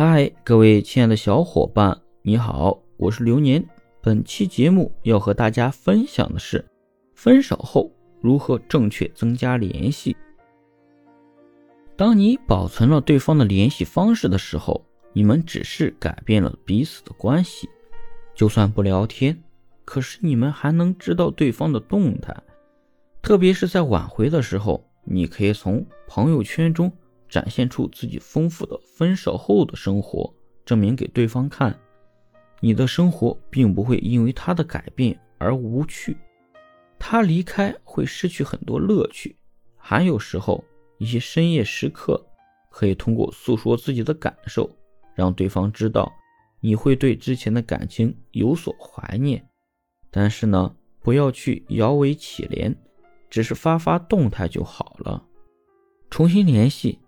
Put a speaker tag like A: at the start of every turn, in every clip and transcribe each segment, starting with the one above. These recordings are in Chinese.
A: 嗨，各位亲爱的小伙伴，你好，我是流年。本期节目要和大家分享的是，分手后如何正确增加联系。当你保存了对方的联系方式的时候，你们只是改变了彼此的关系，就算不聊天，可是你们还能知道对方的动态。特别是在挽回的时候，你可以从朋友圈中。展现出自己丰富的分手后的生活，证明给对方看，你的生活并不会因为他的改变而无趣，他离开会失去很多乐趣。还有时候，一些深夜时刻，可以通过诉说自己的感受，让对方知道你会对之前的感情有所怀念。但是呢，不要去摇尾乞怜，只是发发动态就好了，重新联系。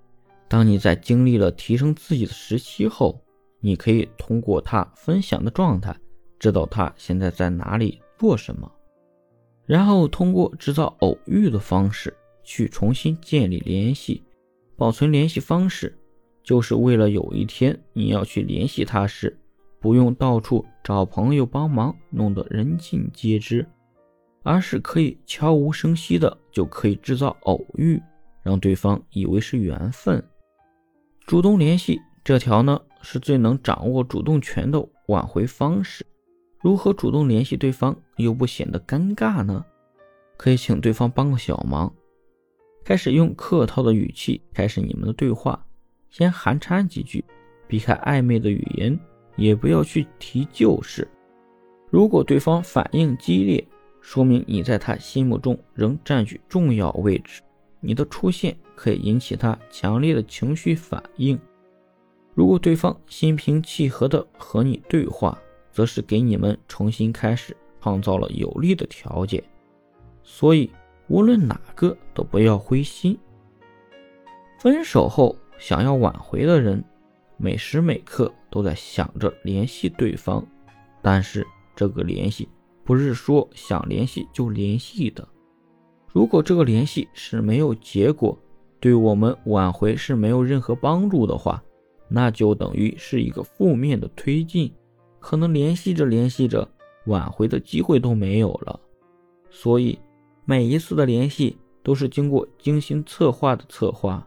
A: 当你在经历了提升自己的时期后，你可以通过他分享的状态，知道他现在在哪里做什么，然后通过制造偶遇的方式去重新建立联系，保存联系方式，就是为了有一天你要去联系他时，不用到处找朋友帮忙，弄得人尽皆知，而是可以悄无声息的就可以制造偶遇，让对方以为是缘分。主动联系这条呢，是最能掌握主动权的挽回方式。如何主动联系对方又不显得尴尬呢？可以请对方帮个小忙，开始用客套的语气开始你们的对话，先寒暄几句，避开暧昧的语言，也不要去提旧事。如果对方反应激烈，说明你在他心目中仍占据重要位置。你的出现可以引起他强烈的情绪反应。如果对方心平气和的和你对话，则是给你们重新开始创造了有利的条件。所以，无论哪个都不要灰心。分手后想要挽回的人，每时每刻都在想着联系对方，但是这个联系不是说想联系就联系的。如果这个联系是没有结果，对我们挽回是没有任何帮助的话，那就等于是一个负面的推进，可能联系着联系着，挽回的机会都没有了。所以，每一次的联系都是经过精心策划的策划，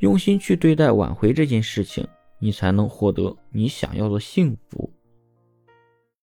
A: 用心去对待挽回这件事情，你才能获得你想要的幸福。